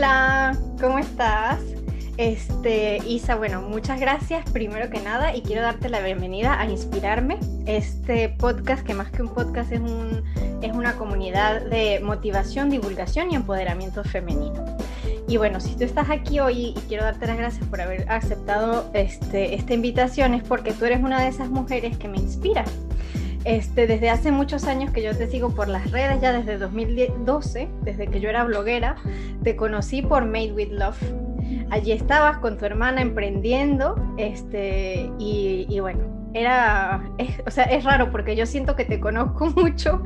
Hola, ¿cómo estás? Este, Isa, bueno, muchas gracias primero que nada y quiero darte la bienvenida a Inspirarme, este podcast que más que un podcast es, un, es una comunidad de motivación, divulgación y empoderamiento femenino. Y bueno, si tú estás aquí hoy y quiero darte las gracias por haber aceptado este, esta invitación es porque tú eres una de esas mujeres que me inspira. Este, desde hace muchos años que yo te sigo por las redes, ya desde 2012, desde que yo era bloguera, te conocí por Made with Love. Allí estabas con tu hermana emprendiendo, este, y, bueno, era, o sea, es raro porque yo siento que te conozco mucho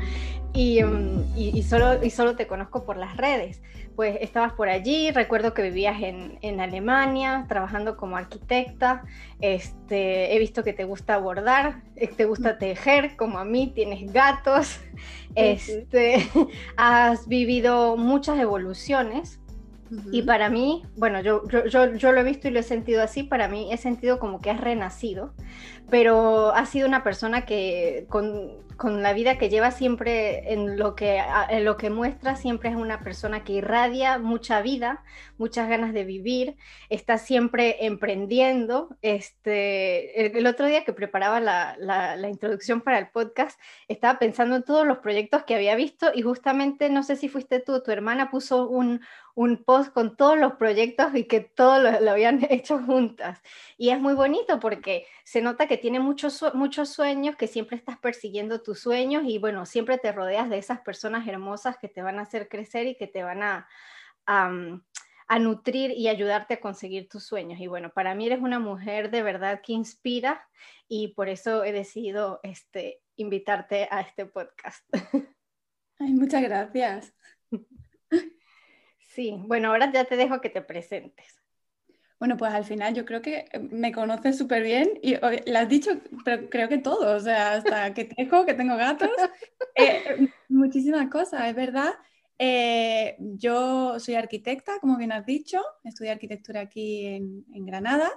Mm, y, solo, y solo te conozco por las redes. Pues estabas por allí, recuerdo que vivías en, en Alemania, trabajando como arquitecta, este, he visto que te gusta bordar, eh, te gusta tejer, como a mí, tienes gatos, este, has vivido muchas evoluciones. Y para mí, bueno, yo, yo, yo, yo, lo he visto y lo he sentido así, para mí he sentido como que has renacido, pero has sido una persona que con, con la vida que lleva siempre, en lo que, en lo que muestra, siempre es una persona que irradia mucha vida, muchas ganas de vivir, está siempre emprendiendo. Este, el, otro día que preparaba la, la, introducción para el podcast, estaba pensando en todos los proyectos que había visto y justamente, no sé si fuiste tú, tu hermana puso un, un post con todos los proyectos y que todos lo, habían hecho juntas. Y es muy bonito porque se nota que tiene muchos, muchos sueños, que siempre estás persiguiendo tus sueños y bueno, siempre te rodeas de esas personas hermosas que te van a hacer crecer y que te van a, a, nutrir y ayudarte a conseguir tus sueños. Y bueno, para mí eres una mujer de verdad que inspira y por eso he decidido este, invitarte a este podcast. Ay, muchas gracias. Sí, bueno, ahora ya te dejo que te presentes. Bueno, pues al final yo creo que eh, me conoces súper bien y le has dicho, pero creo que todo, o sea, hasta que tejo, que tengo gatos, eh, muchísimas cosas, es verdad. Eh, yo soy arquitecta, como bien has dicho, estudié arquitectura aquí en, en, Granada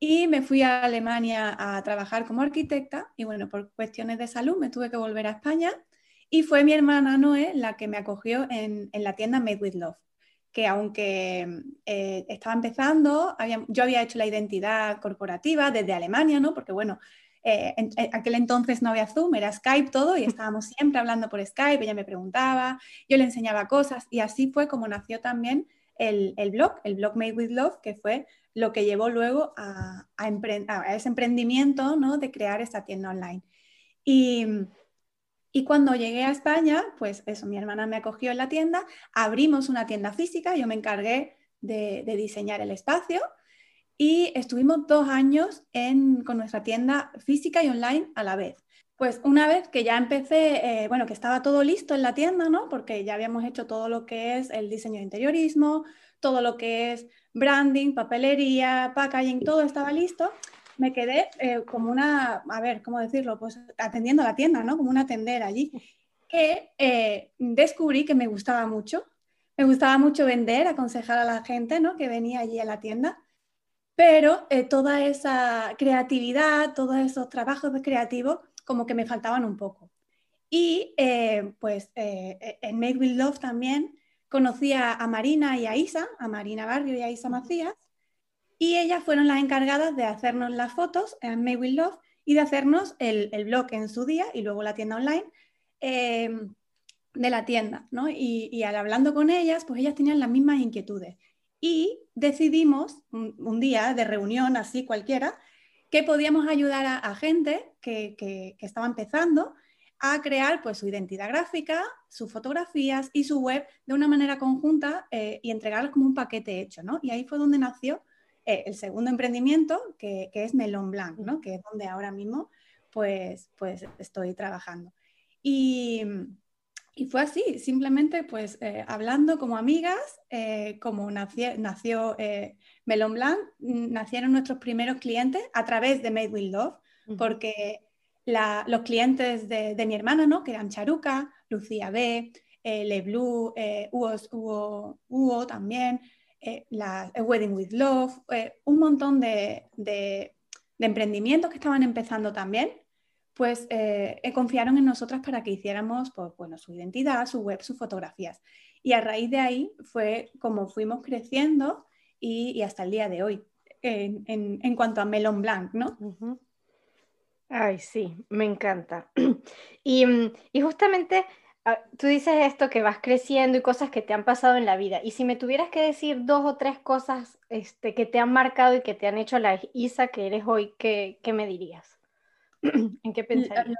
y me fui a Alemania a trabajar como arquitecta y bueno, por cuestiones de salud me tuve que volver a España y fue mi hermana Noé la que me acogió en, en la tienda Made with Love que aunque eh, estaba empezando, yo había hecho la identidad corporativa desde Alemania, ¿no? Porque bueno, eh, en, aquel entonces no había Zoom, era Skype todo y estábamos siempre hablando por Skype, ella me preguntaba, yo le enseñaba cosas y así fue como nació también el, blog, el blog Made with Love, que fue lo que llevó luego a, a ese emprendimiento, ¿no? De crear esta tienda online. Y, y cuando llegué a España, pues eso, mi hermana me acogió en la tienda, abrimos una tienda física, yo me encargué de, diseñar el espacio y estuvimos dos años con nuestra tienda física y online a la vez. Pues una vez que ya empecé, eh, bueno, que estaba todo listo en la tienda, ¿no? Porque ya habíamos hecho todo lo que es el diseño de interiorismo, todo lo que es branding, papelería, packaging, todo estaba listo me quedé eh, como una, a ver, ¿cómo decirlo? Pues atendiendo la tienda, ¿no? Como una tendera allí, que eh, descubrí que me gustaba mucho. Me gustaba mucho vender, aconsejar a la gente, ¿no? Que venía allí a la tienda. Pero eh, toda esa creatividad, todos esos trabajos creativos, como que me faltaban un poco. Y pues en Make With Love también conocí a, a Marina y a Isa, a Marina Barrio y a Isa Macías, y ellas fueron las encargadas de hacernos las fotos en May Love y de hacernos el, blog en su día y luego la tienda online em, de la tienda. ¿no? Y, al hablando con ellas, pues ellas tenían las mismas inquietudes. Y decidimos un, día de reunión así cualquiera que podíamos ayudar a, gente que, que, estaba empezando a crear pues, su identidad gráfica, sus fotografías y su web de una manera conjunta eh, y entregarlos como un paquete hecho. ¿no? Y ahí fue donde nació eh, el segundo emprendimiento, que, es Melon Blanc, ¿no? que es donde ahora mismo pues, pues estoy trabajando. Y, fue así, simplemente pues eh, hablando como amigas, eh, como nació, nació Melon Blanc, nacieron nuestros primeros clientes a través de Made with Love, porque los clientes de, mi hermana, ¿no? que eran Charuca, Lucía B, Le Blue, Hugo también, eh, la Wedding with Love, eh, un montón de, emprendimientos que estaban empezando también, pues eh, confiaron en nosotras para que hiciéramos pues, bueno, su identidad, su web, sus fotografías. Y a raíz de ahí fue como fuimos creciendo y, hasta el día de hoy en, cuanto a Melon Blanc, ¿no? Ay, sí, me encanta. Y, y justamente tú dices esto que vas creciendo y cosas que te han pasado en la vida. Y si me tuvieras que decir dos o tres cosas este, que te han marcado y que te han hecho la Isa que eres hoy, ¿qué, qué me dirías? ¿En qué pensarías?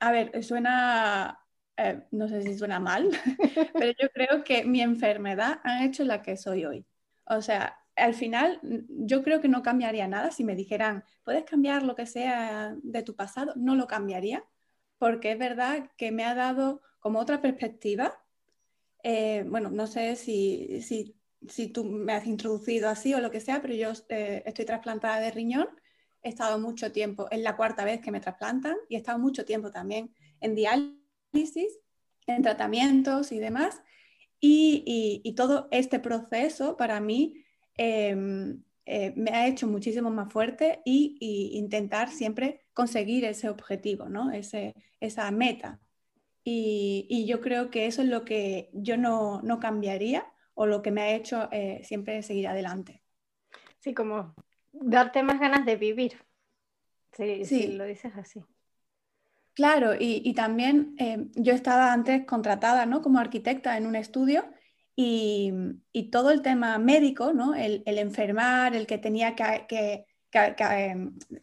a ver, suena, eh, no sé si suena mal, pero yo creo que mi enfermedad ha hecho la que soy hoy. O sea, al final yo creo que no cambiaría nada si me dijeran, puedes cambiar lo que sea de tu pasado, no lo cambiaría, porque es verdad que me ha dado como otra perspectiva. Eh, bueno, no sé si, si, tú me has introducido así o lo que sea, pero yo eh, estoy trasplantada de riñón, he estado mucho tiempo, es la cuarta vez que me trasplantan y he estado mucho tiempo también en diálisis, en tratamientos y demás. y todo este proceso para mí eh, me ha hecho muchísimo más fuerte y, intentar siempre conseguir ese objetivo, ¿no? ese, esa meta. Y, yo creo que eso es lo que yo no, no cambiaría o lo que me ha hecho eh, siempre seguir adelante. Sí, como darte más ganas de vivir. Sí, sí. lo dices así. Claro, y, y también eh, yo estaba antes contratada ¿no? como arquitecta en un estudio y, todo el tema médico, ¿no? el, enfermar, el que tenía que,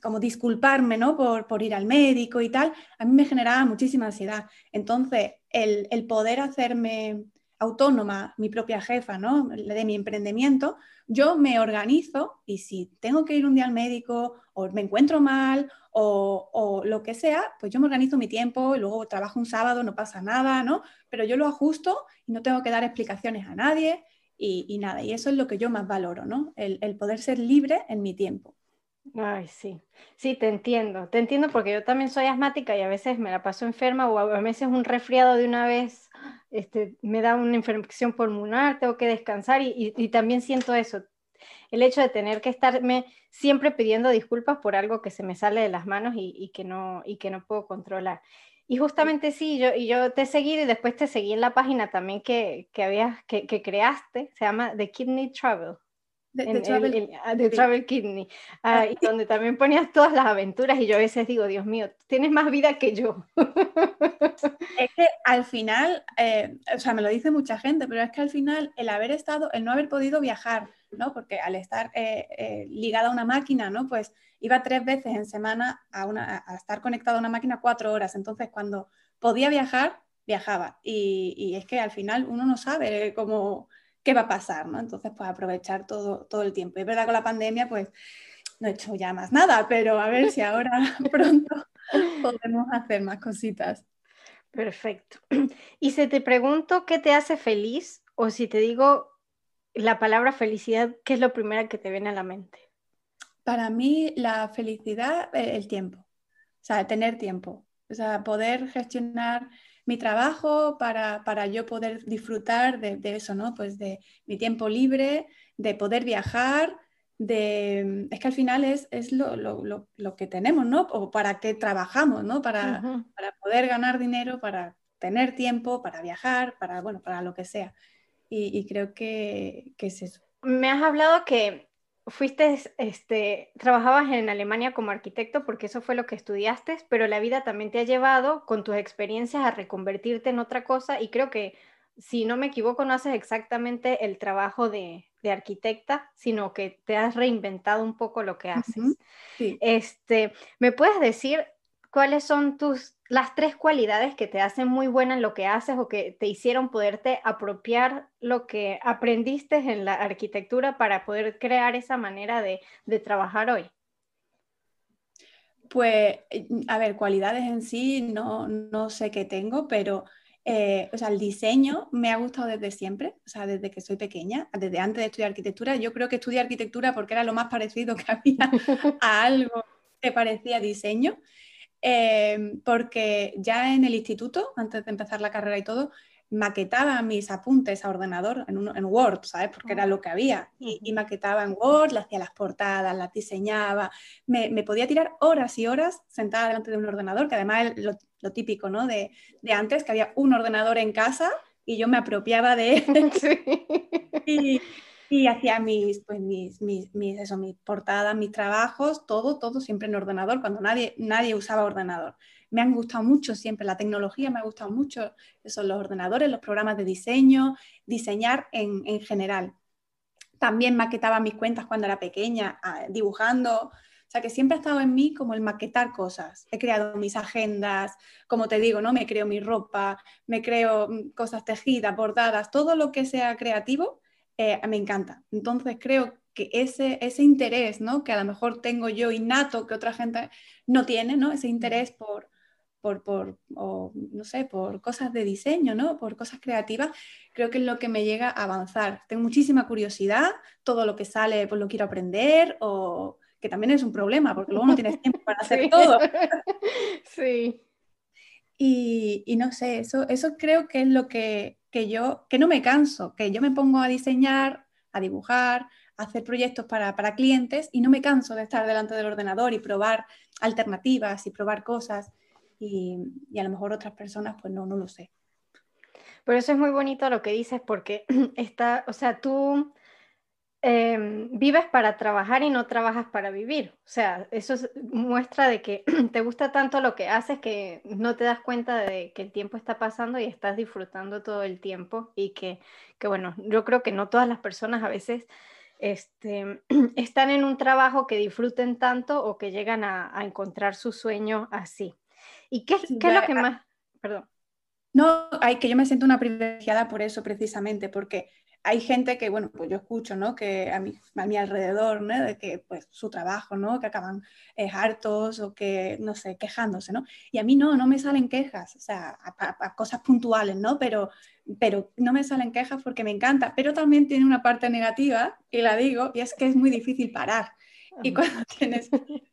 como disculparme ¿no? por, ir al médico y tal, a mí me generaba muchísima ansiedad. Entonces, el, el poder hacerme autónoma, mi propia jefa, ¿no? de mi emprendimiento, yo me organizo y si tengo que ir un día al médico o me encuentro mal o, lo que sea, pues yo me organizo mi tiempo y luego trabajo un sábado, no pasa nada, ¿no? Pero yo lo ajusto y no tengo que dar explicaciones a nadie y, nada. Y eso es lo que yo más valoro, ¿no? El, poder ser libre en mi tiempo. Ay, sí, sí, te entiendo, te entiendo porque yo también soy asmática y a veces me la paso enferma o a veces un resfriado de una vez este, me da una infección pulmonar, tengo que descansar y, y también siento eso, el hecho de tener que estarme siempre pidiendo disculpas por algo que se me sale de las manos y, que, no, y que no puedo controlar. Y justamente sí, yo, y yo te seguí y después te seguí en la página también que, que, habías, que, que creaste, se llama The Kidney Travel. De, Travel, Kidney, ah, y donde también ponías todas las aventuras y yo a veces digo, Dios mío, tienes más vida que yo. Es que al final, eh, o sea, me lo dice mucha gente, pero es que al final el haber estado, el no haber podido viajar, ¿no? Porque al estar eh, eh, ligada a una máquina, ¿no? Pues iba tres veces en semana a, una, a estar conectada a una máquina cuatro horas, entonces cuando podía viajar, viajaba. Y, y es que al final uno no sabe cómo qué va a pasar, ¿no? Entonces, pues aprovechar todo, todo el tiempo. Y es verdad, con la pandemia, pues no he hecho ya más nada, pero a ver si ahora pronto podemos hacer más cositas. Perfecto. Y si te pregunto qué te hace feliz, o si te digo la palabra felicidad, ¿qué es lo primero que te viene a la mente? Para mí, la felicidad, eh, el tiempo. O sea, tener tiempo. O sea, poder gestionar mi trabajo para, yo poder disfrutar de, eso, ¿no? Pues de mi tiempo libre, de poder viajar, de... Es que al final es, es lo, que tenemos, ¿no? O para qué trabajamos, ¿no? Para, para poder ganar dinero, para tener tiempo, para viajar, para, bueno, para lo que sea. Y, creo que, que es eso. Me has hablado que fuiste, este, trabajabas en Alemania como arquitecto porque eso fue lo que estudiaste, pero la vida también te ha llevado con tus experiencias a reconvertirte en otra cosa y creo que, si no me equivoco, no haces exactamente el trabajo de, arquitecta, sino que te has reinventado un poco lo que haces. Este, ¿Me puedes decir cuáles son tus las tres cualidades que te hacen muy buena en lo que haces o que te hicieron poderte apropiar lo que aprendiste en la arquitectura para poder crear esa manera de, trabajar hoy? Pues, a ver, cualidades en sí no, no sé qué tengo, pero eh, o sea, el diseño me ha gustado desde siempre, o sea, desde que soy pequeña, desde antes de estudiar arquitectura. Yo creo que estudié arquitectura porque era lo más parecido que había a algo que parecía diseño. Em, porque ya en el instituto, antes de empezar la carrera y todo, maquetaba mis apuntes a ordenador en, Word, ¿sabes? Porque era lo que había. Y, maquetaba en Word, le hacía las portadas, las diseñaba. Me, podía tirar horas y horas sentada delante de un ordenador, que además es lo, típico, ¿no? De, antes, que había un ordenador en casa y yo me apropiaba de él. Y, hacía mis, pues mis, mis, eso, mis portadas, mis trabajos, todo, todo siempre en ordenador, cuando nadie, nadie usaba ordenador me han gustado mucho siempre, la tecnología me ha gustado mucho, son los ordenadores, los programas de diseño, diseñar en, general. También maquetaba mis cuentas cuando era pequeña, ah, dibujando, o sea que siempre ha estado en mí como el maquetar cosas. He creado mis agendas, como te digo, ¿no? Me creo mi ropa, me creo mm, cosas tejidas, bordadas, todo lo que sea creativo eh, me encanta. Entonces creo que ese, ese interés, ¿no? Que a lo mejor tengo yo innato, que otra gente no tiene, ¿no? Ese interés por, por, por no sé, por cosas de diseño, ¿no? Por cosas creativas, creo que es lo que me llega a avanzar. Tengo muchísima curiosidad, todo lo que sale pues lo quiero aprender o que también es un problema porque luego no tienes tiempo para hacer todo. Sí. Y, y, no sé, eso, eso creo que es lo que, que yo, que no me canso, que yo me pongo a diseñar, a dibujar, a hacer proyectos para, para clientes y no me canso de estar delante del ordenador y probar alternativas y probar cosas y, a lo mejor otras personas pues no, no lo sé. Pero eso es muy bonito lo que dices porque está, o sea, tú em, vives para trabajar y no trabajas para vivir. O sea, eso muestra de que te gusta tanto lo que haces que no te das cuenta de que el tiempo está pasando y estás disfrutando todo el tiempo y que, que bueno, yo creo que no todas las personas a veces este, están en un trabajo que disfruten tanto o que llegan a, a encontrar su sueño así. ¿Y qué, qué es lo que más... Perdón. No, hay que yo me siento una privilegiada por eso precisamente, porque hay gente que, bueno, pues yo escucho, ¿no? Que a mi, a mi alrededor, ¿no? De que, pues, su trabajo, ¿no? Que acaban eh, hartos o que, no sé, quejándose, ¿no? Y a mí no, no me salen quejas, o sea, a, cosas puntuales, ¿no? Pero, pero no me salen quejas porque me encanta, pero también tiene una parte negativa, y la digo, y es que es muy difícil parar. Y cuando tienes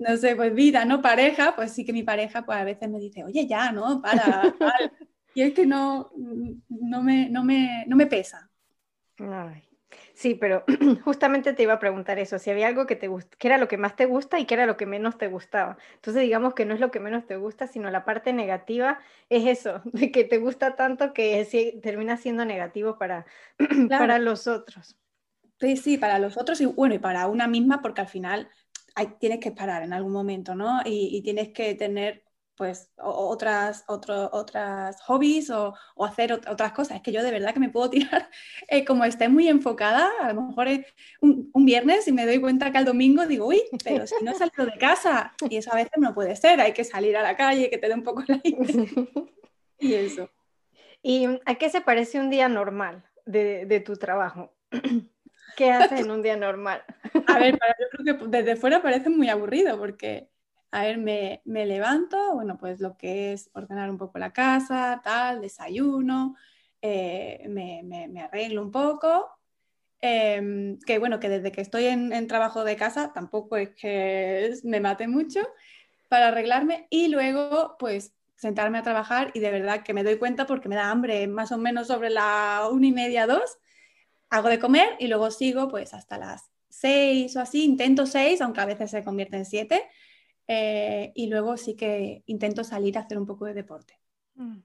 no sé, pues vida, ¿no? Pareja, pues sí que mi pareja pues a veces me dice, oye, ya, ¿no? Para, Y es que no, no, me, no, me, no me pesa. Sí, pero justamente te iba a preguntar eso, si había algo que te que era lo que más te gusta y que era lo que menos te gustaba. Entonces digamos que no es lo que menos te gusta, sino la parte negativa es eso, de que te gusta tanto que termina siendo negativo para, para los otros. Sí, sí, para los otros y bueno, y para una misma, porque al final tienes que parar en algún momento, ¿no? Y, tienes que tener pues otras, otras hobbies o, hacer otras cosas. Es que yo de verdad que me puedo tirar, eh, como esté muy enfocada, a lo mejor es un, viernes y me doy cuenta que al domingo digo, uy, pero si no salgo de casa, y eso a veces no puede ser, hay que salir a la calle, que te dé un poco la y eso. ¿Y a qué se parece un día normal de, de tu trabajo? ¿Qué haces en un día normal? A ver, yo creo que desde fuera parece muy aburrido porque, a ver, me, levanto, bueno, pues lo que es ordenar un poco la casa, tal, desayuno, eh, me, arreglo un poco. Em, que bueno, que desde que estoy en, trabajo de casa tampoco es que me mate mucho para arreglarme y luego pues sentarme a trabajar y de verdad que me doy cuenta porque me da hambre más o menos sobre la una y media, dos, hago de comer y luego sigo pues hasta las seis o así, intento seis, aunque a veces se convierte en siete, eh, y luego sí que intento salir a hacer un poco de deporte. Mm.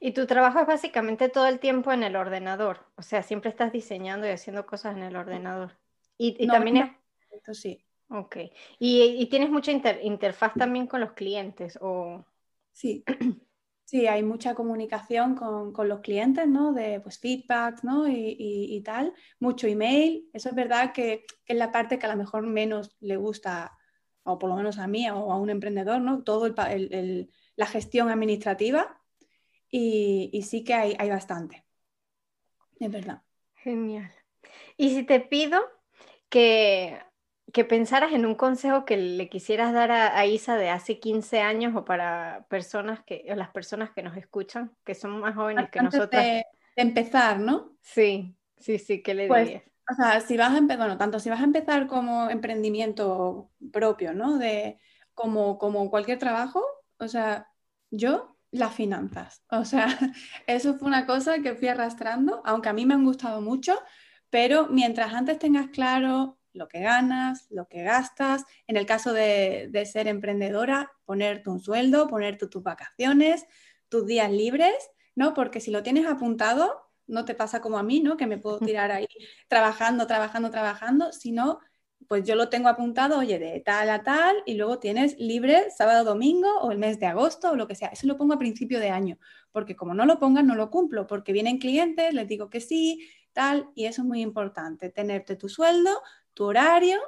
Y tu trabajo es básicamente todo el tiempo en el ordenador, o sea, siempre estás diseñando y haciendo cosas en el ordenador. Y, también es... Sí. Ok. ¿Y, tienes mucha interfaz también con los clientes? O... Sí. Sí, hay mucha comunicación con, los clientes, ¿no? De pues, feedback, ¿no? Y, tal, mucho email. Eso es verdad que, es la parte que a lo mejor menos le gusta, o por lo menos a mí o a un emprendedor, ¿no? Todo el, la gestión administrativa. Y, sí que hay, hay bastante. Es verdad. Genial. Y si te pido que que pensaras en un consejo que le quisieras dar a, Isa de hace 15 años o para personas que, las personas que nos escuchan, que son más jóvenes que nosotros. De, empezar, ¿no? Sí, sí, sí, ¿qué le pues, dirías? O sea, si vas a empezar, bueno, tanto si vas a empezar como emprendimiento propio, ¿no? De, como, como cualquier trabajo, o sea, yo las finanzas. O sea, eso fue una cosa que fui arrastrando, aunque a mí me han gustado mucho, pero mientras antes tengas claro lo que ganas, lo que gastas, en el caso de, ser emprendedora, ponerte un sueldo, ponerte tus vacaciones, tus días libres, ¿no? Porque si lo tienes apuntado, no te pasa como a mí, ¿no? Que me puedo tirar ahí trabajando, trabajando, trabajando, sino pues yo lo tengo apuntado, oye, de tal a tal, y luego tienes libre sábado, domingo o el mes de agosto o lo que sea. Eso lo pongo a principio de año, porque como no lo pongan, no lo cumplo, porque vienen clientes, les digo que sí, tal, y eso es muy importante, tenerte tu sueldo, tu horario,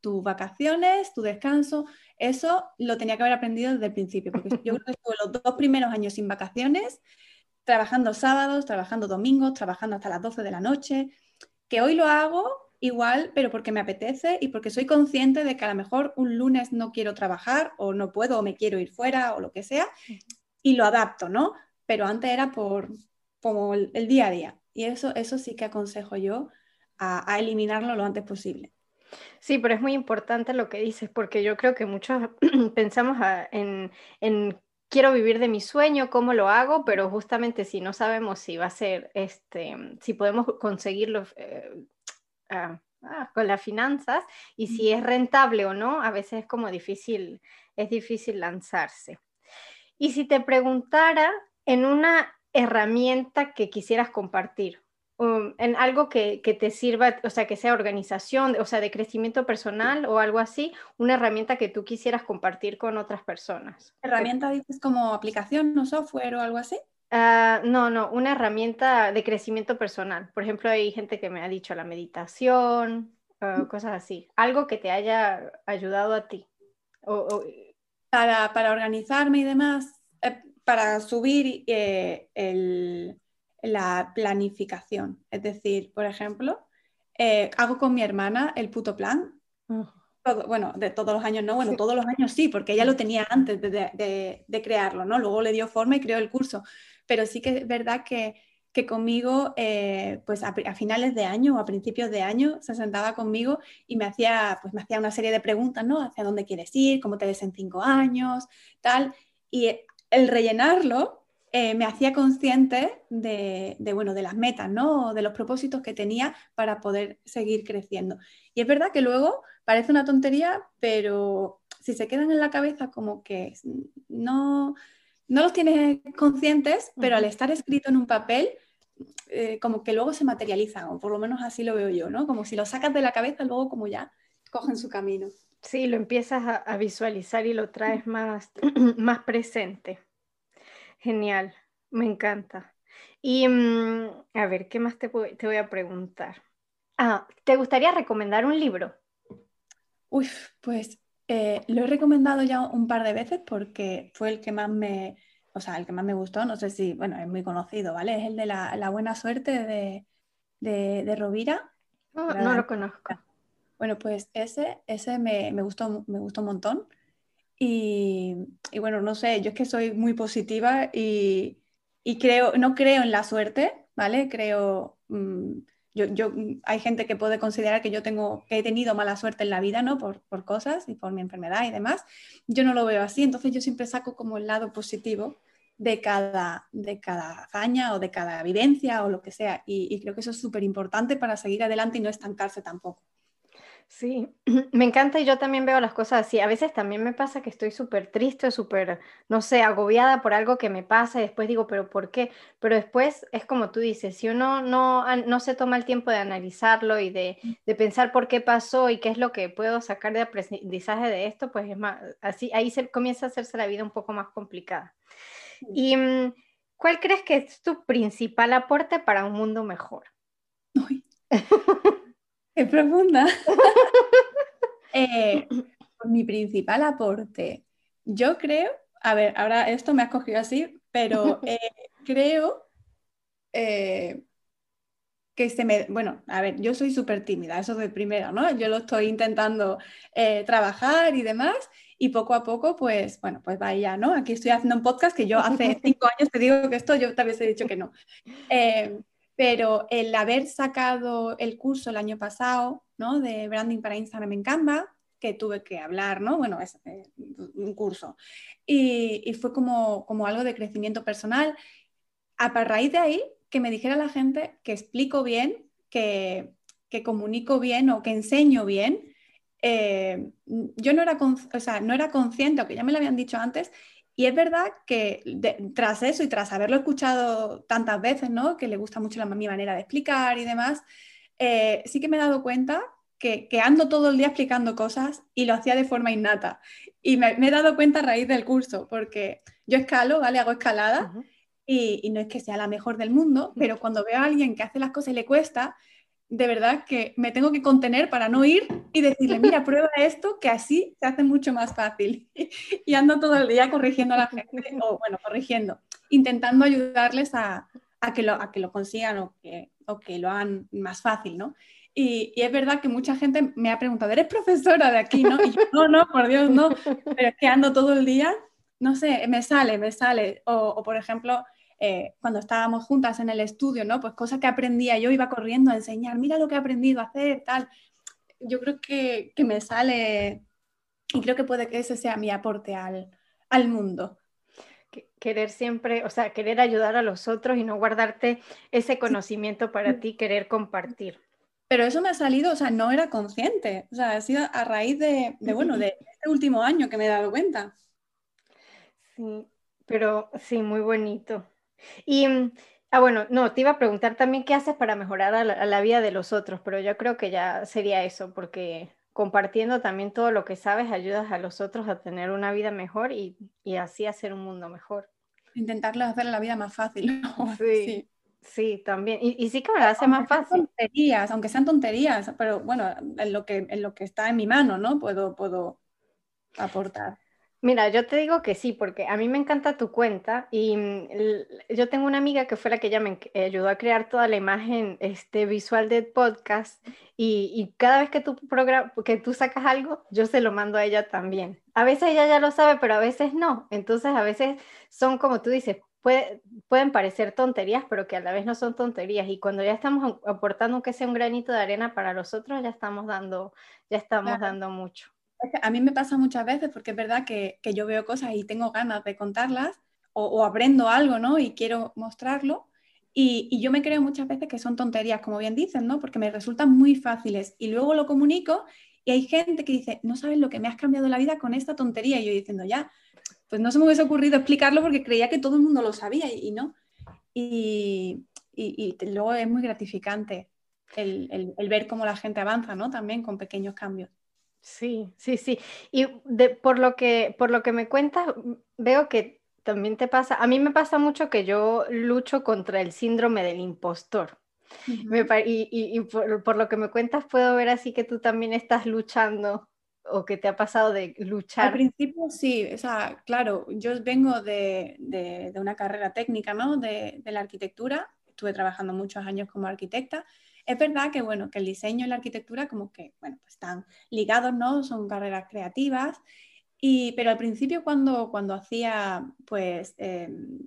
tus vacaciones, tu descanso. Eso lo tenía que haber aprendido desde el principio, porque yo creo que estuve los dos primeros años sin vacaciones, trabajando sábados, trabajando domingos, trabajando hasta las 12 de la noche, que hoy lo hago igual, pero porque me apetece y porque soy consciente de que a lo mejor un lunes no quiero trabajar o no puedo o me quiero ir fuera o lo que sea y lo adapto, ¿no? Pero antes era por como el, día a día y eso, eso sí que aconsejo yo a, eliminarlo lo antes posible. Sí, pero es muy importante lo que dices, porque yo creo que muchos pensamos en, quiero vivir de mi sueño, cómo lo hago, pero justamente si no sabemos si va a ser, este, si podemos conseguirlo eh, Ah, ah, con las finanzas y si es rentable o no, a veces es como difícil, es difícil lanzarse. Y si te preguntara en una herramienta que quisieras compartir, um, en algo que, te sirva, o sea, que sea organización, o sea, de crecimiento personal o algo así, una herramienta que tú quisieras compartir con otras personas. ¿Herramienta dices como aplicación o software o algo así? Ah, no, no, una herramienta de crecimiento personal. Por ejemplo, hay gente que me ha dicho la meditación, mm. cosas así. Algo que te haya ayudado a ti. Para, organizarme y demás, eh, para subir eh, la planificación. Es decir, por ejemplo, eh, hago con mi hermana el puto plan. bueno, de todos los años no, bueno, todos los años sí, porque ella lo tenía antes de, de, crearlo, ¿no? Luego le dio forma y creó el curso pero sí que es verdad que, conmigo, eh, pues a, finales de año o a principios de año, se sentaba conmigo y me hacía, pues me hacía una serie de preguntas, ¿no? ¿Hacia dónde quieres ir? ¿Cómo te ves en cinco años? Tal. Y el rellenarlo eh, me hacía consciente de, bueno, de las metas, ¿no? De los propósitos que tenía para poder seguir creciendo. Y es verdad que luego parece una tontería, pero si se quedan en la cabeza como que no, no los tienes conscientes, pero al estar escrito en un papel, eh, como que luego se materializan, o por lo menos así lo veo yo, ¿no? Como si lo sacas de la cabeza, luego como ya cogen su camino. Sí, lo empiezas a, visualizar y lo traes más, más presente. Genial, me encanta. Y mm, a ver, ¿qué más te, te voy a preguntar? Ah, ¿te gustaría recomendar un libro? Uy, pues eh, lo he recomendado ya un par de veces porque fue el que más me, o sea, el que más me gustó. No sé si, bueno, es muy conocido, ¿vale? Es el de la, buena suerte de, de, Rovira. Ah, no, lo conozco. Bueno, pues ese, ese me, gustó, me gustó un montón. Y, bueno, no sé, yo es que soy muy positiva y, creo, no creo en la suerte, ¿vale? Creo, mm, yo, hay gente que puede considerar que yo tengo, que he tenido mala suerte en la vida, ¿no? Por, cosas y por mi enfermedad y demás. Yo no lo veo así, entonces yo siempre saco como el lado positivo de cada, de cada hazaña o de cada vivencia o lo que sea. Y, y creo que eso es súper importante para seguir adelante y no estancarse tampoco. Sí, me encanta y yo también veo las cosas así. A veces también me pasa que estoy súper triste, súper, no sé, agobiada por algo que me pasa y después digo, pero ¿por qué? Pero después es como tú dices, si uno no, no se toma el tiempo de analizarlo y de, de, pensar por qué pasó y qué es lo que puedo sacar de aprendizaje de esto, pues es más, así, ahí se comienza a hacerse la vida un poco más complicada. ¿Y mm, cuál crees que es tu principal aporte para un mundo mejor? Es profunda. Eh, mi principal aporte, yo creo, a ver, ahora esto me ha cogido así, pero eh, creo eh, que se me, bueno, a ver, yo soy súper tímida, eso de primero, ¿no? Yo lo estoy intentando trabajar y demás, y poco a poco, pues, bueno, pues vaya, ¿no? Aquí estoy haciendo un podcast que yo hace cinco años te digo que esto yo te había dicho que no pero el haber sacado el curso el año pasado, ¿no? De branding para Instagram en Canva, que tuve que hablar, ¿no? Bueno, es eh, un curso. Y, fue como, como algo de crecimiento personal. A raíz de ahí, que me dijera la gente que explico bien, que, que comunico bien o que enseño bien, eh, yo no era, o sea, no era consciente, aunque ya me lo habían dicho antes, y es verdad que tras eso y tras haberlo escuchado tantas veces, ¿no? que le gusta mucho la, mi manera de explicar y demás, eh, sí que me he dado cuenta que, ando todo el día explicando cosas y lo hacía de forma innata. Y me, he dado cuenta a raíz del curso, porque yo escalo, ¿vale? Hago escalada y, y, no es que sea la mejor del mundo, pero cuando veo a alguien que hace las cosas y le cuesta, de verdad que me tengo que contener para no ir y decirle, mira, prueba esto, que así se hace mucho más fácil. y ando todo el día corrigiendo a la gente, o bueno, corrigiendo, intentando ayudarles a, que, lo, a que lo consigan o que, o que lo hagan más fácil, ¿no? Y, es verdad que mucha gente me ha preguntado, ¿eres profesora de aquí, no? Y yo, no, no, por Dios, no, pero es que ando todo el día, no sé, me sale, me sale. O, o por ejemplo, eh, cuando estábamos juntas en el estudio, ¿no? Pues cosas que aprendía, yo iba corriendo a enseñar, mira lo que he aprendido a hacer, tal. Yo creo que, que me sale y creo que puede que ese sea mi aporte al, al mundo querer siempre, o sea, querer ayudar a los otros y no guardarte ese conocimiento para ti, querer compartir. Pero eso me ha salido, o sea, no era consciente, o sea, ha sido a raíz de, de bueno, de este último año que me he dado cuenta. Sí, pero sí, muy bonito. Y, mm, ah, bueno, no, te iba a preguntar también qué haces para mejorar a la, vida de los otros, pero yo creo que ya sería eso, porque compartiendo también todo lo que sabes ayudas a los otros a tener una vida mejor y, así hacer un mundo mejor. Intentarles hacer la vida más fácil. Sí, sí. también. Y, sí que me la hace más fácil. Tonterías, aunque sean tonterías, pero bueno, en lo que, en lo que está en mi mano, ¿no? Puedo, puedo aportar. Mira, yo te digo que sí, porque a mí me encanta tu cuenta y mm, yo tengo una amiga que fue la que ella me ayudó a crear toda la imagen este, visual del podcast y, cada vez que tú, que tú sacas algo, yo se lo mando a ella también. A veces ella ya lo sabe, pero a veces no. Entonces a veces son como tú dices, pueden parecer tonterías, pero que a la vez no son tonterías. Y cuando ya estamos aportando que sea un granito de arena para los otros, ya estamos dando, ya estamos dando mucho. A mí me pasa muchas veces porque es verdad que, yo veo cosas y tengo ganas de contarlas o, aprendo algo, ¿no? Y quiero mostrarlo. Y, yo me creo muchas veces que son tonterías, como bien dicen, ¿no? Porque me resultan muy fáciles. Y luego lo comunico y hay gente que dice, no sabes lo que me has cambiado la vida con esta tontería. Y yo diciendo, ya, pues no se me hubiese ocurrido explicarlo porque creía que todo el mundo lo sabía y, no. Y, luego es muy gratificante el, el, ver cómo la gente avanza, ¿no? También con pequeños cambios. Sí, sí, sí. Y por, lo que, por lo que me cuentas, veo que también te pasa, a mí me pasa mucho que yo lucho contra el síndrome del impostor. y, por, lo que me cuentas, puedo ver así que tú también estás luchando o que te ha pasado de luchar. Al principio sí, o sea, claro, yo vengo de, una carrera técnica, ¿no? De, de, la arquitectura, estuve trabajando muchos años como arquitecta es verdad que, bueno, que el diseño y la arquitectura como que, bueno, pues están ligados, ¿no? Son carreras creativas. Y, pero al principio cuando, cuando hacía, pues, em,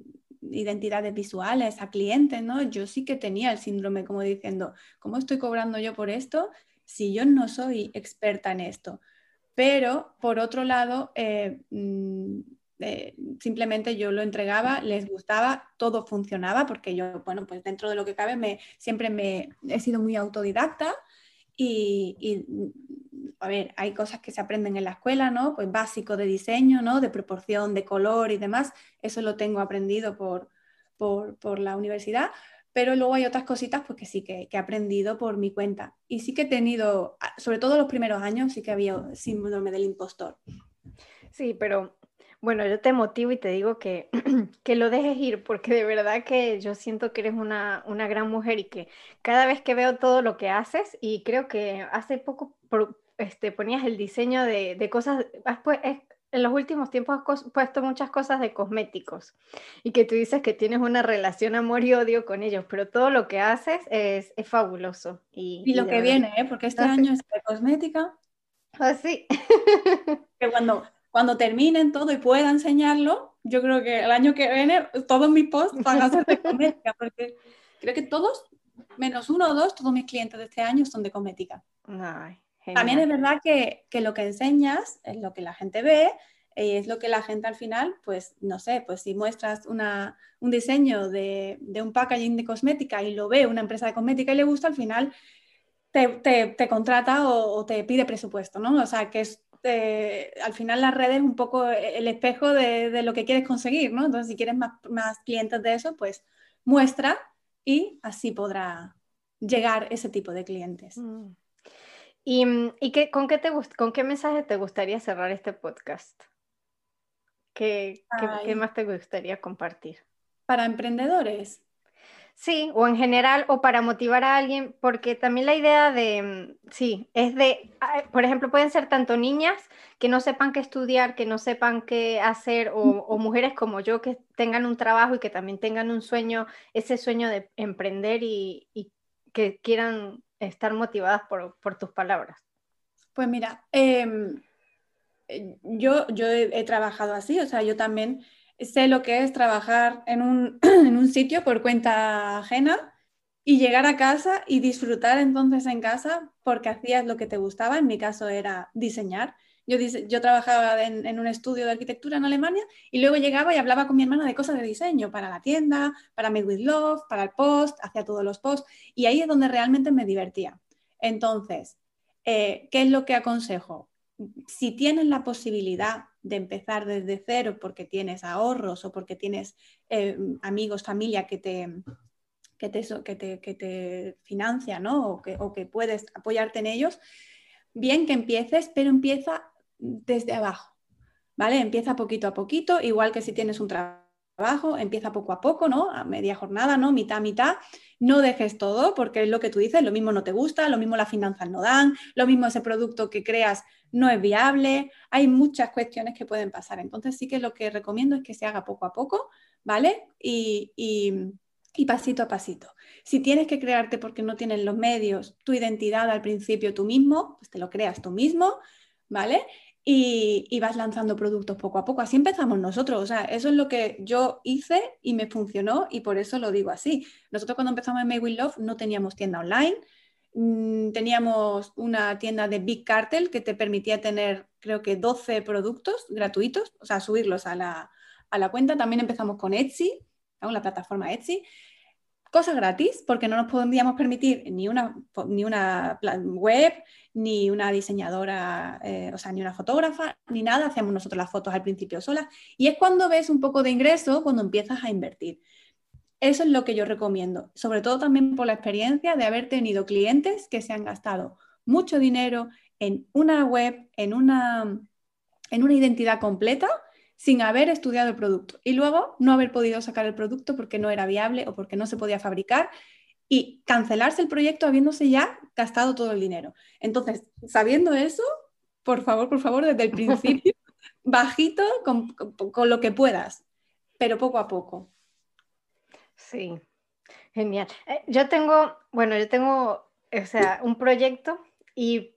identidades visuales a clientes, ¿no? Yo sí que tenía el síndrome como diciendo, ¿cómo estoy cobrando yo por esto si yo no soy experta en esto? Pero, por otro lado, eh, mm, eh, simplemente yo lo entregaba, les gustaba, todo funcionaba, porque yo, bueno, pues dentro de lo que cabe, me, siempre me he sido muy autodidacta y, a ver, hay cosas que se aprenden en la escuela, ¿no? Pues básico de diseño, ¿no? De proporción, de color y demás, eso lo tengo aprendido por, por, la universidad, pero luego hay otras cositas pues que sí que, que, he aprendido por mi cuenta. Y sí que he tenido, sobre todo los primeros años, sí que había síndrome del impostor. Sí, pero bueno, yo te motivo y te digo que, que lo dejes ir, porque de verdad que yo siento que eres una, una, gran mujer y que cada vez que veo todo lo que haces, y creo que hace poco este, ponías el diseño de, de cosas, en los últimos tiempos has puesto muchas cosas de cosméticos y que tú dices que tienes una relación amor y odio con ellos, pero todo lo que haces es, es fabuloso. Y, y lo que viene, ¿eh? porque este año es de cosmética. Así. Ah, que cuando cuando terminen todo y pueda enseñarlo, yo creo que el año que viene todos mis posts van a ser de cosmética, porque creo que todos, menos uno o dos, todos mis clientes de este año son de cosmética. Ay, También es verdad que, lo que enseñas es lo que la gente ve y es lo que la gente al final, pues no sé, pues si muestras una, un diseño de, un packaging de cosmética y lo ve una empresa de cosmética y le gusta, al final te, contrata o, te pide presupuesto, ¿no? O sea, que es, eh, al final las redes es un poco el espejo de, lo que quieres conseguir, ¿no? Entonces, si quieres más, más clientes de eso, pues muestra y así podrá llegar ese tipo de clientes. Mm. ¿Y, mm, qué, con, qué te, con qué mensaje te gustaría cerrar este podcast? ¿Qué, qué, más te gustaría compartir? Para emprendedores. Sí, o en general, o para motivar a alguien, porque también la idea de, mm, sí, es de, por ejemplo, pueden ser tanto niñas que no sepan qué estudiar, que no sepan qué hacer, o, mujeres como yo que tengan un trabajo y que también tengan un sueño, ese sueño de emprender y, que quieran estar motivadas por, tus palabras. Pues mira, em, eh, yo, yo he, trabajado así, o sea, yo también sé lo que es trabajar en un, en un sitio por cuenta ajena y llegar a casa y disfrutar entonces en casa porque hacías lo que te gustaba. En mi caso era diseñar. Yo, yo trabajaba en, un estudio de arquitectura en Alemania y luego llegaba y hablaba con mi hermana de cosas de diseño para la tienda, para Made with Love, para el post, hacía todos los posts y ahí es donde realmente me divertía. Entonces, eh, ¿qué es lo que aconsejo? Si tienes la posibilidad de empezar desde cero porque tienes ahorros o porque tienes eh, amigos, familia que te, que te, que te, financia ¿no? o, que, o que puedes apoyarte en ellos, bien que empieces, pero empieza desde abajo, ¿vale? Empieza poquito a poquito, igual que si tienes un trabajo, empieza poco a poco, ¿no? A media jornada, ¿no? Mitad, mitad. No dejes todo porque es lo que tú dices, lo mismo no te gusta, lo mismo las finanzas no dan, lo mismo ese producto que creas no es viable, hay muchas cuestiones que pueden pasar. Entonces sí que lo que recomiendo es que se haga poco a poco, ¿vale? Y, y, pasito a pasito. Si tienes que crearte porque no tienes los medios, tu identidad al principio tú mismo, pues te lo creas tú mismo, ¿vale? Y, vas lanzando productos poco a poco. Así empezamos nosotros. O sea, eso es lo que yo hice y me funcionó y por eso lo digo así. Nosotros cuando empezamos en May With Love no teníamos tienda online, Mm, teníamos una tienda de Big Cartel que te permitía tener, creo que 12 productos gratuitos, o sea, subirlos a la, cuenta. También empezamos con Etsy, la plataforma Etsy. Cosas gratis, porque no nos podíamos permitir ni una, ni una web, ni una diseñadora, eh, o sea, ni una fotógrafa, ni nada. Hacíamos nosotros las fotos al principio solas. Y es cuando ves un poco de ingreso, cuando empiezas a invertir. Eso es lo que yo recomiendo, sobre todo también por la experiencia de haber tenido clientes que se han gastado mucho dinero en una web, en una, en una identidad completa, sin haber estudiado el producto y luego no haber podido sacar el producto porque no era viable o porque no se podía fabricar y cancelarse el proyecto habiéndose ya gastado todo el dinero. Entonces, sabiendo eso, por favor, por favor, desde el principio, bajito con, con lo que puedas, pero poco a poco. Sí, genial. Eh, yo tengo, bueno, yo tengo, o sea, un proyecto y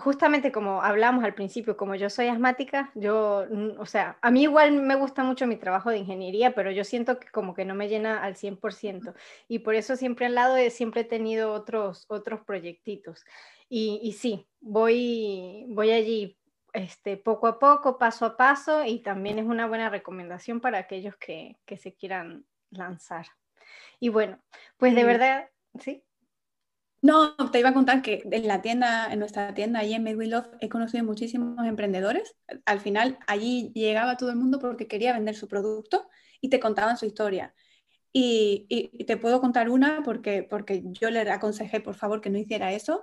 justamente como hablamos al principio, como yo soy asmática, yo, o sea, a mí igual me gusta mucho mi trabajo de ingeniería, pero yo siento que como que no me llena al 100% y por eso siempre al lado he, siempre he tenido otros, otros proyectitos. Y, y sí, voy, voy allí este, poco a poco, paso a paso y también es una buena recomendación para aquellos que, que se quieran lanzar. Y bueno, pues de verdad, ¿sí? No, te iba a contar que en la tienda, en nuestra tienda, allí en Made Love, he conocido muchísimos emprendedores. Al final, allí llegaba todo el mundo porque quería vender su producto y te contaban su historia. Y, te puedo contar una porque, porque yo le aconsejé, por favor, que no hiciera eso,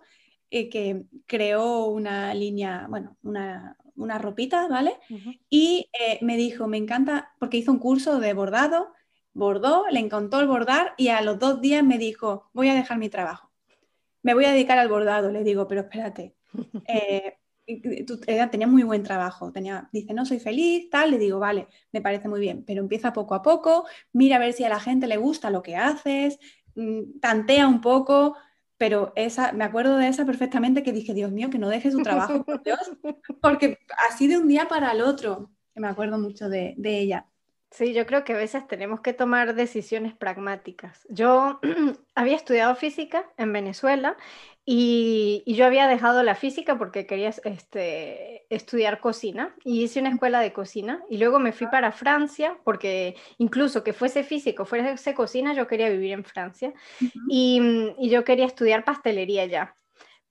y eh, que creó una línea, bueno, una, una ropita, ¿vale? Y eh, me dijo, me encanta, porque hizo un curso de bordado bordó, le encantó el bordar y a los dos días me dijo, voy a dejar mi trabajo, me voy a dedicar al bordado. Le digo, pero espérate, eh, tenía muy buen trabajo, tenía, dice, no soy feliz, tal, le digo, vale, me parece muy bien, pero empieza poco a poco, mira a ver si a la gente le gusta lo que haces, mm, tantea un poco, pero esa, me acuerdo de esa perfectamente que dije, Dios mío, que no deje su trabajo, por Dios, porque así de un día para el otro, me acuerdo mucho de, de ella. Sí, yo creo que a veces tenemos que tomar decisiones pragmáticas. Yo había estudiado física en Venezuela y, yo había dejado la física porque quería este, estudiar cocina y hice una escuela de cocina y luego me fui para Francia porque incluso que fuese físico, fuese cocina, yo quería vivir en Francia y, y yo quería estudiar pastelería ya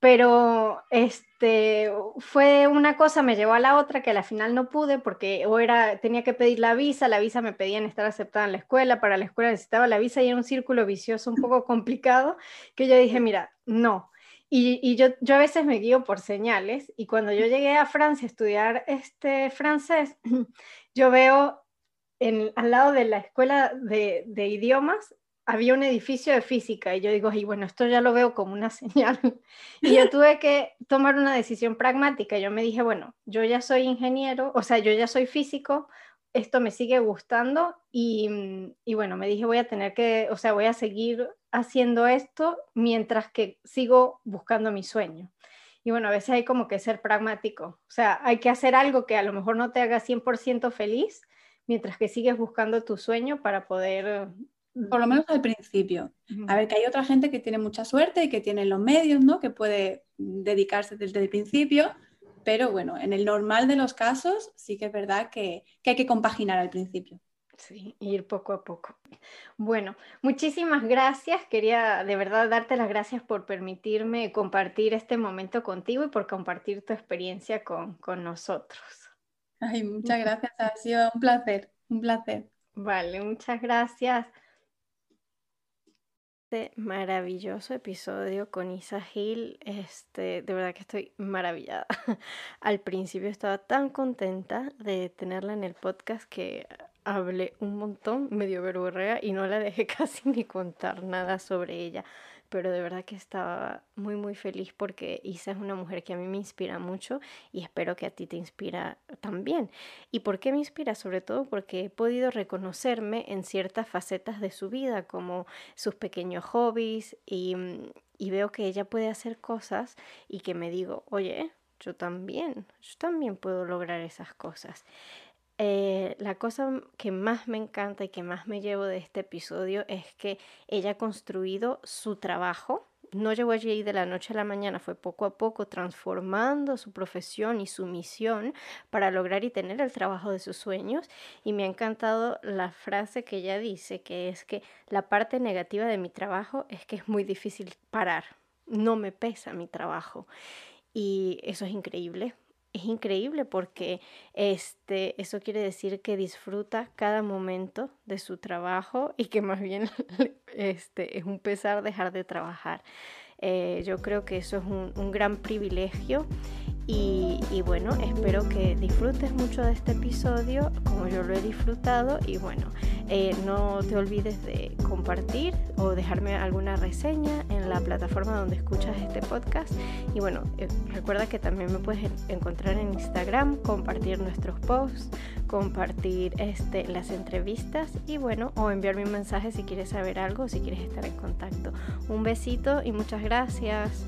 pero este fue una cosa me llevó a la otra que al final no pude porque o era tenía que pedir la visa, la visa me pedían estar aceptada en la escuela, para la escuela necesitaba la visa y era un círculo vicioso un poco complicado que yo dije, mira, no. Y, yo, yo a veces me guío por señales y cuando yo llegué a Francia a estudiar este francés, yo veo en, al lado de la escuela de, de idiomas había un edificio de física y yo digo, y bueno, esto ya lo veo como una señal. Y yo tuve que tomar una decisión pragmática. Yo me dije, bueno, yo ya soy ingeniero, o sea, yo ya soy físico, esto me sigue gustando y, y bueno, me dije, voy a tener que, o sea, voy a seguir haciendo esto mientras que sigo buscando mi sueño. Y bueno, a veces hay como que ser pragmático, o sea, hay que hacer algo que a lo mejor no te haga 100% feliz, mientras que sigues buscando tu sueño para poder por lo menos al principio. A ver, que hay otra gente que tiene mucha suerte y que tiene los medios, ¿no? Que puede dedicarse desde el principio, pero bueno, en el normal de los casos sí que es verdad que, hay que compaginar al principio. Sí, ir poco a poco. Bueno, muchísimas gracias. Quería de verdad darte las gracias por permitirme compartir este momento contigo y por compartir tu experiencia con, con nosotros. Ay, muchas gracias. Ha sido un placer, un placer. Vale, muchas gracias este maravilloso episodio con Isa Gil. Este, de verdad que estoy maravillada. Al principio estaba tan contenta de tenerla en el podcast que hablé un montón, medio verborrea y no la dejé casi ni contar nada sobre ella pero de verdad que estaba muy muy feliz porque Isa es una mujer que a mí me inspira mucho y espero que a ti te inspira también. ¿Y por qué me inspira? Sobre todo porque he podido reconocerme en ciertas facetas de su vida, como sus pequeños hobbies y, mm, y veo que ella puede hacer cosas y que me digo, oye, yo también, yo también puedo lograr esas cosas. Eh, la cosa que más me encanta y que más me llevo de este episodio es que ella ha construido su trabajo. No llegó allí de la noche a la mañana, fue poco a poco transformando su profesión y su misión para lograr y tener el trabajo de sus sueños. Y me ha encantado la frase que ella dice, que es que la parte negativa de mi trabajo es que es muy difícil parar, no me pesa mi trabajo. Y eso es increíble, es increíble porque este, eso quiere decir que disfruta cada momento de su trabajo y que más bien este, es un pesar dejar de trabajar. Eh, yo creo que eso es un, un gran privilegio y, bueno, espero que disfrutes mucho de este episodio como yo lo he disfrutado y bueno, eh, no te olvides de compartir o dejarme alguna reseña en la plataforma donde escuchas este podcast. Y bueno, eh, recuerda que también me puedes encontrar en Instagram, compartir nuestros posts, compartir este, las entrevistas y bueno, o enviarme un mensaje si quieres saber algo o si quieres estar en contacto. Un besito y muchas gracias.